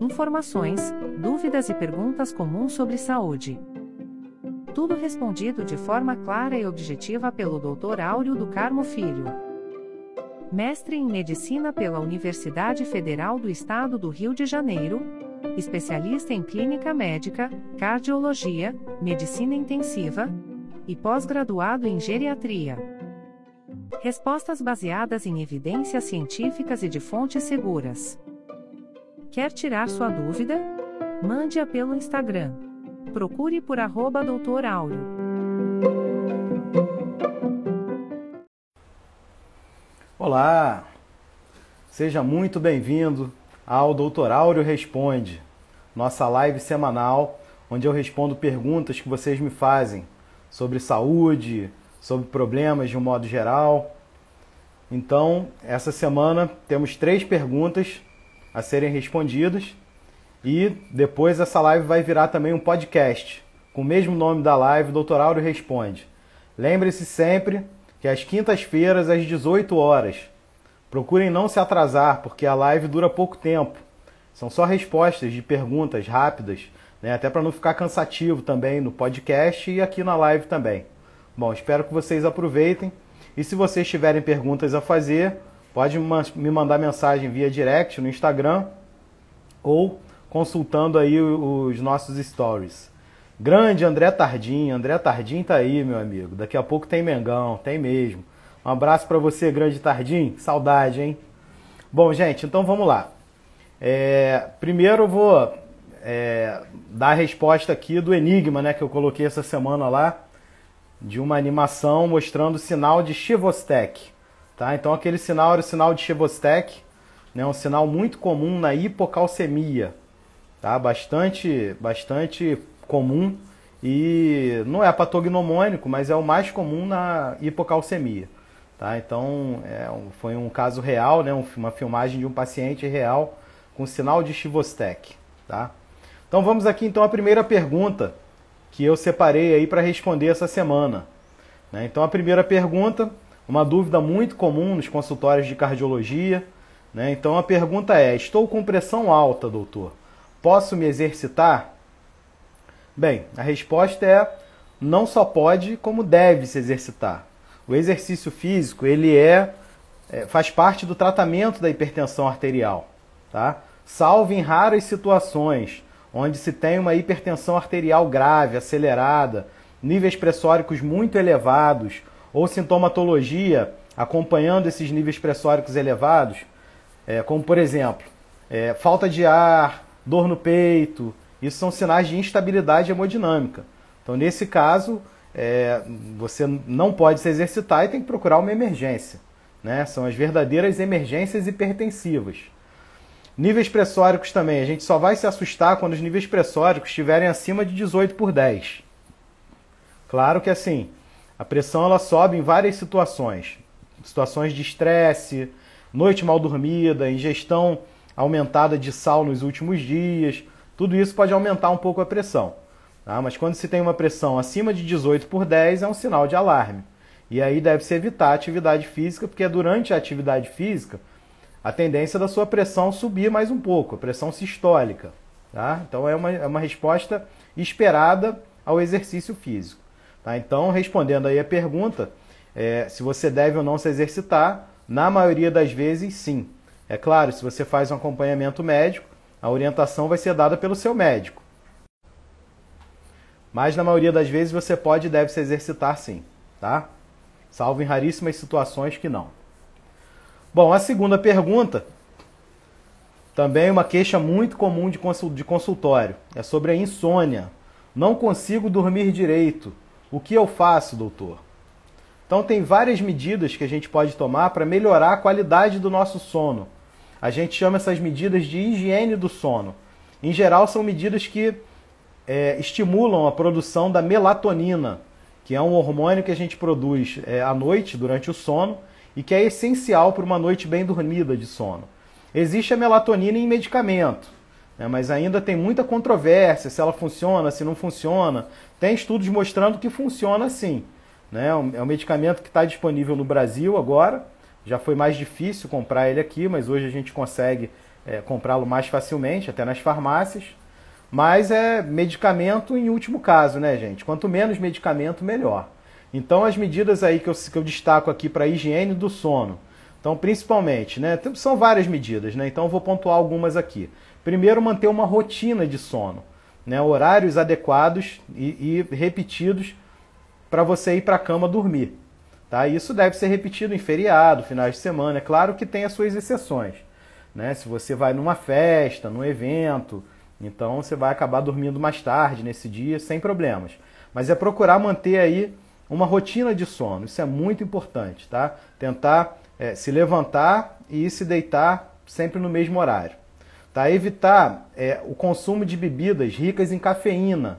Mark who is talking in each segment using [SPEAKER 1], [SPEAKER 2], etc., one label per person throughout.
[SPEAKER 1] Informações, dúvidas e perguntas comuns sobre saúde. Tudo respondido de forma clara e objetiva pelo Dr. Áureo do Carmo Filho. Mestre em Medicina pela Universidade Federal do Estado do Rio de Janeiro. Especialista em Clínica Médica, Cardiologia, Medicina Intensiva. E pós-graduado em Geriatria. Respostas baseadas em evidências científicas e de fontes seguras. Quer tirar sua dúvida? Mande-a pelo Instagram. Procure por arroba doutor Áureo.
[SPEAKER 2] Olá! Seja muito bem-vindo ao Doutor Áureo Responde, nossa live semanal, onde eu respondo perguntas que vocês me fazem sobre saúde, sobre problemas de um modo geral. Então, essa semana temos três perguntas a serem respondidas. E depois essa live vai virar também um podcast, com o mesmo nome da live, Doutor Áureo Responde. Lembre-se sempre que às quintas-feiras, às 18 horas. Procurem não se atrasar, porque a live dura pouco tempo. São só respostas de perguntas rápidas, né? até para não ficar cansativo também no podcast e aqui na live também. Bom, espero que vocês aproveitem. E se vocês tiverem perguntas a fazer, pode me mandar mensagem via direct no Instagram ou consultando aí os nossos stories. Grande André Tardim, André Tardim tá aí, meu amigo. Daqui a pouco tem Mengão, tem mesmo. Um abraço para você, grande Tardim. Saudade, hein? Bom, gente, então vamos lá. É, primeiro eu vou é, dar a resposta aqui do enigma, né, que eu coloquei essa semana lá, de uma animação mostrando o sinal de Chivostek. Tá? Então aquele sinal era o sinal de Chevostek, né? um sinal muito comum na hipocalcemia, tá? bastante, bastante comum e não é patognomônico, mas é o mais comum na hipocalcemia. Tá? Então é, foi um caso real, né? uma filmagem de um paciente real com sinal de Chivostek. Tá? Então vamos aqui então à primeira pergunta que eu separei aí para responder essa semana. Né? Então a primeira pergunta uma dúvida muito comum nos consultórios de cardiologia. Né? Então a pergunta é: estou com pressão alta, doutor. Posso me exercitar? Bem, a resposta é: não só pode, como deve se exercitar. O exercício físico ele é, é faz parte do tratamento da hipertensão arterial, tá? Salvo em raras situações onde se tem uma hipertensão arterial grave, acelerada, níveis pressóricos muito elevados ou sintomatologia acompanhando esses níveis pressóricos elevados, é, como por exemplo, é, falta de ar, dor no peito, isso são sinais de instabilidade hemodinâmica. Então, nesse caso, é, você não pode se exercitar e tem que procurar uma emergência. Né? São as verdadeiras emergências hipertensivas. Níveis pressóricos também, a gente só vai se assustar quando os níveis pressóricos estiverem acima de 18 por 10. Claro que assim, a pressão ela sobe em várias situações. Situações de estresse, noite mal dormida, ingestão aumentada de sal nos últimos dias. Tudo isso pode aumentar um pouco a pressão. Tá? Mas quando se tem uma pressão acima de 18 por 10 é um sinal de alarme. E aí deve-se evitar a atividade física, porque é durante a atividade física a tendência da sua pressão subir mais um pouco, a pressão sistólica. Tá? Então é uma, é uma resposta esperada ao exercício físico. Tá? Então, respondendo aí a pergunta, é, se você deve ou não se exercitar, na maioria das vezes, sim. É claro, se você faz um acompanhamento médico, a orientação vai ser dada pelo seu médico. Mas na maioria das vezes você pode e deve se exercitar sim, tá? Salvo em raríssimas situações que não. Bom, a segunda pergunta, também uma queixa muito comum de consultório, é sobre a insônia. Não consigo dormir direito. O que eu faço, doutor? Então, tem várias medidas que a gente pode tomar para melhorar a qualidade do nosso sono. A gente chama essas medidas de higiene do sono. Em geral, são medidas que é, estimulam a produção da melatonina, que é um hormônio que a gente produz é, à noite, durante o sono, e que é essencial para uma noite bem dormida de sono. Existe a melatonina em medicamento, né, mas ainda tem muita controvérsia se ela funciona, se não funciona. Tem estudos mostrando que funciona sim. Né? É um medicamento que está disponível no Brasil agora, Já foi mais difícil comprar ele aqui, mas hoje a gente consegue é, comprá-lo mais facilmente, até nas farmácias. Mas é medicamento em último caso, né, gente? Quanto menos medicamento, melhor. Então, as medidas aí que eu, que eu destaco aqui para a higiene do sono. Então, principalmente, né? São várias medidas, né? Então, eu vou pontuar algumas aqui. Primeiro, manter uma rotina de sono, né? Horários adequados e, e repetidos para você ir para a cama dormir. Tá? Isso deve ser repetido em feriado, finais de semana. É claro que tem as suas exceções. Né? Se você vai numa festa, num evento, então você vai acabar dormindo mais tarde nesse dia, sem problemas. Mas é procurar manter aí uma rotina de sono. Isso é muito importante, tá? Tentar é, se levantar e se deitar sempre no mesmo horário. Tá? Evitar é, o consumo de bebidas ricas em cafeína.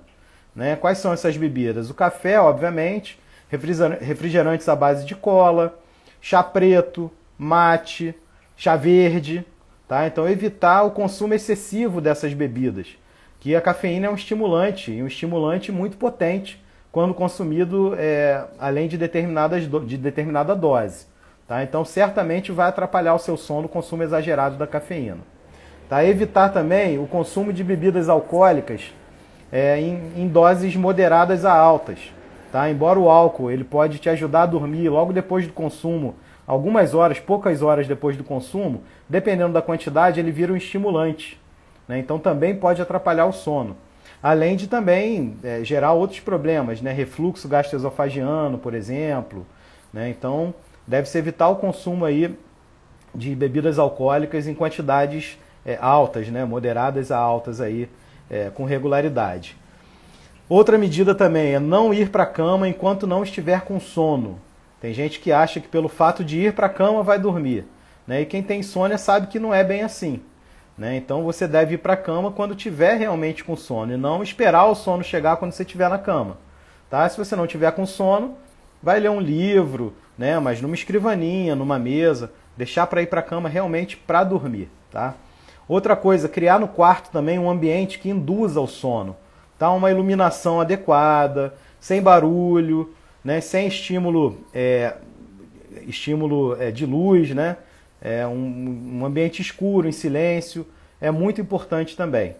[SPEAKER 2] Né? Quais são essas bebidas? O café, obviamente, refrigerantes à base de cola, chá preto, mate, chá verde, tá? Então evitar o consumo excessivo dessas bebidas, que a cafeína é um estimulante e um estimulante muito potente quando consumido é, além de, determinadas, de determinada dose. Tá? Então certamente vai atrapalhar o seu sono o consumo exagerado da cafeína. Tá? Evitar também o consumo de bebidas alcoólicas é, em, em doses moderadas a altas. Tá? Embora o álcool ele pode te ajudar a dormir logo depois do consumo, algumas horas, poucas horas depois do consumo, dependendo da quantidade, ele vira um estimulante. Né? Então também pode atrapalhar o sono. Além de também é, gerar outros problemas, né? refluxo gastroesofagiano, por exemplo. Né? Então deve-se evitar o consumo aí de bebidas alcoólicas em quantidades é, altas, né? moderadas a altas aí, é, com regularidade. Outra medida também é não ir para a cama enquanto não estiver com sono. Tem gente que acha que pelo fato de ir para a cama vai dormir. Né? E quem tem insônia sabe que não é bem assim. Né? Então você deve ir para a cama quando tiver realmente com sono e não esperar o sono chegar quando você estiver na cama. Tá? Se você não tiver com sono, vai ler um livro, né? mas numa escrivaninha, numa mesa, deixar para ir para a cama realmente para dormir. Tá? Outra coisa, criar no quarto também um ambiente que induza o sono tá? uma iluminação adequada, sem barulho, né? sem estímulo, é, estímulo é, de luz, né? É um, um, ambiente escuro, em silêncio, é muito importante também.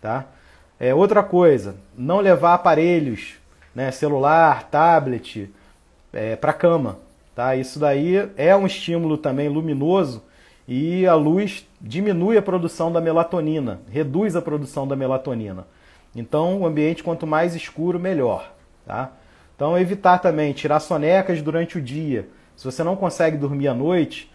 [SPEAKER 2] Tá? É, outra coisa, não levar aparelhos, né? celular, tablet, é, para cama. Tá? Isso daí é um estímulo também luminoso e a luz diminui a produção da melatonina, reduz a produção da melatonina. Então, o ambiente quanto mais escuro, melhor. Tá? Então, evitar também tirar sonecas durante o dia. Se você não consegue dormir à noite,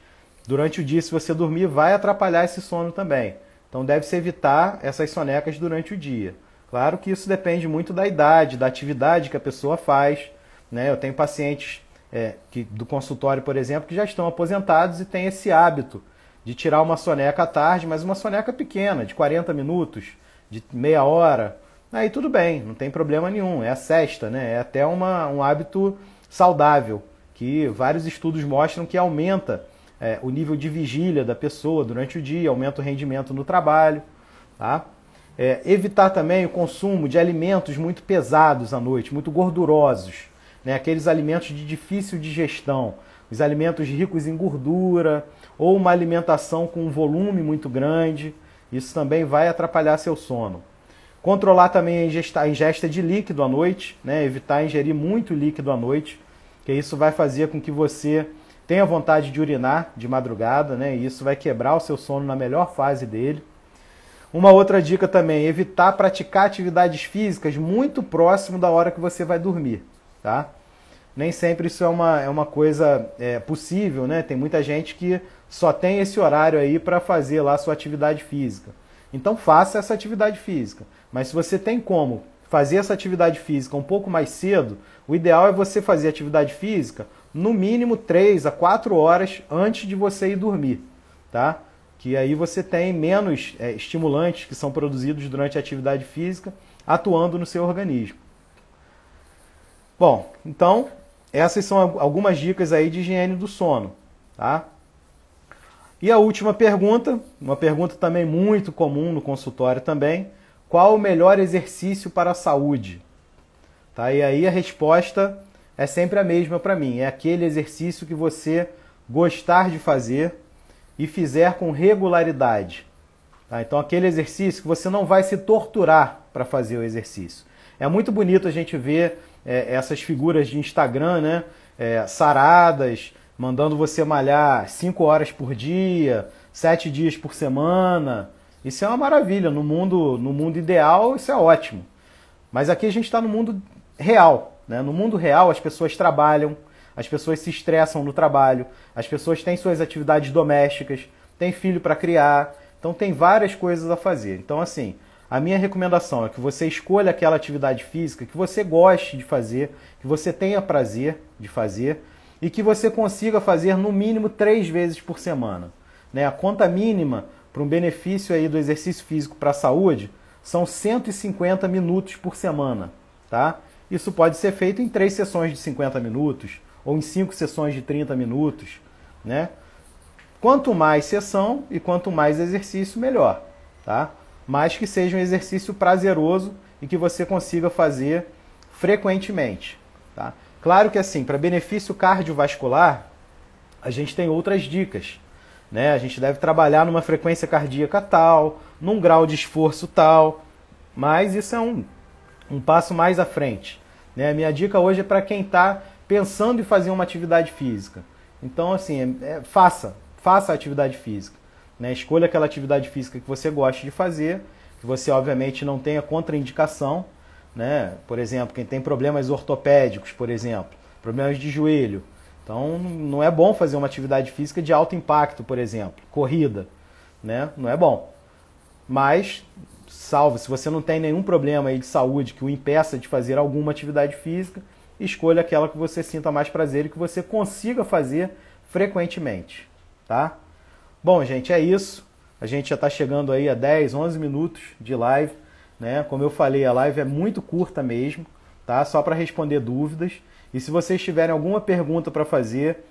[SPEAKER 2] durante o dia, se você dormir, vai atrapalhar esse sono também. Então, deve-se evitar essas sonecas durante o dia. Claro que isso depende muito da idade, da atividade que a pessoa faz. Né? Eu tenho pacientes é, que, do consultório, por exemplo, que já estão aposentados e têm esse hábito de tirar uma soneca à tarde, mas uma soneca pequena, de 40 minutos, de meia hora, Aí tudo bem, não tem problema nenhum, é a cesta, né? É até uma, um hábito saudável, que vários estudos mostram que aumenta é, o nível de vigília da pessoa durante o dia, aumenta o rendimento no trabalho. Tá? É, evitar também o consumo de alimentos muito pesados à noite, muito gordurosos, né? aqueles alimentos de difícil digestão, os alimentos ricos em gordura, ou uma alimentação com um volume muito grande, isso também vai atrapalhar seu sono. Controlar também a ingesta, a ingesta de líquido à noite, né? evitar ingerir muito líquido à noite, que isso vai fazer com que você tenha vontade de urinar de madrugada, né? e isso vai quebrar o seu sono na melhor fase dele. Uma outra dica também, evitar praticar atividades físicas muito próximo da hora que você vai dormir, tá? Nem sempre isso é uma, é uma coisa é, possível, né? Tem muita gente que só tem esse horário aí para fazer lá a sua atividade física. Então faça essa atividade física. Mas se você tem como fazer essa atividade física um pouco mais cedo, o ideal é você fazer atividade física no mínimo 3 a 4 horas antes de você ir dormir, tá? Que aí você tem menos é, estimulantes que são produzidos durante a atividade física atuando no seu organismo. Bom, então essas são algumas dicas aí de higiene do sono, tá? E a última pergunta, uma pergunta também muito comum no consultório também, qual o melhor exercício para a saúde? Tá? E aí a resposta é sempre a mesma para mim. É aquele exercício que você gostar de fazer e fizer com regularidade. Tá? Então, aquele exercício que você não vai se torturar para fazer o exercício. É muito bonito a gente ver é, essas figuras de Instagram, né? É, saradas, mandando você malhar 5 horas por dia, 7 dias por semana. Isso é uma maravilha. No mundo, no mundo ideal, isso é ótimo. Mas aqui a gente está no mundo real. Né? No mundo real, as pessoas trabalham, as pessoas se estressam no trabalho, as pessoas têm suas atividades domésticas, têm filho para criar, então tem várias coisas a fazer. Então, assim, a minha recomendação é que você escolha aquela atividade física que você goste de fazer, que você tenha prazer de fazer e que você consiga fazer no mínimo três vezes por semana. Né? A conta mínima para um benefício aí do exercício físico para a saúde são 150 minutos por semana. Tá? Isso pode ser feito em três sessões de 50 minutos, ou em cinco sessões de 30 minutos, né? Quanto mais sessão e quanto mais exercício, melhor, tá? Mas que seja um exercício prazeroso e que você consiga fazer frequentemente, tá? Claro que assim, para benefício cardiovascular, a gente tem outras dicas, né? A gente deve trabalhar numa frequência cardíaca tal, num grau de esforço tal, mas isso é um, um passo mais à frente. Né? A minha dica hoje é para quem está pensando em fazer uma atividade física. Então, assim, é, é, faça, faça a atividade física. Né? Escolha aquela atividade física que você gosta de fazer, que você obviamente não tenha contraindicação. Né? Por exemplo, quem tem problemas ortopédicos, por exemplo, problemas de joelho. Então, não é bom fazer uma atividade física de alto impacto, por exemplo, corrida. Né? Não é bom. Mas, salvo, se você não tem nenhum problema aí de saúde que o impeça de fazer alguma atividade física, escolha aquela que você sinta mais prazer e que você consiga fazer frequentemente, tá? Bom, gente, é isso. A gente já está chegando aí a 10, 11 minutos de live, né? Como eu falei, a live é muito curta mesmo, tá? Só para responder dúvidas. E se vocês tiverem alguma pergunta para fazer,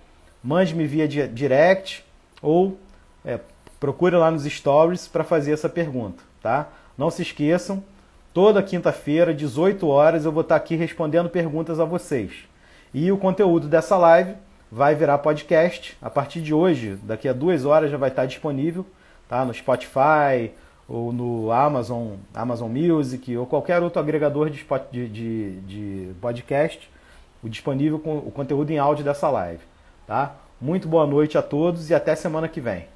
[SPEAKER 2] mande-me via direct ou é, procure lá nos stories para fazer essa pergunta, tá? Não se esqueçam, Toda quinta-feira, 18 horas, eu vou estar aqui respondendo perguntas a vocês. E o conteúdo dessa live vai virar podcast. A partir de hoje, daqui a duas horas, já vai estar disponível tá? no Spotify ou no Amazon, Amazon Music ou qualquer outro agregador de, de, de, de podcast, o disponível com o conteúdo em áudio dessa live. Tá? Muito boa noite a todos e até semana que vem.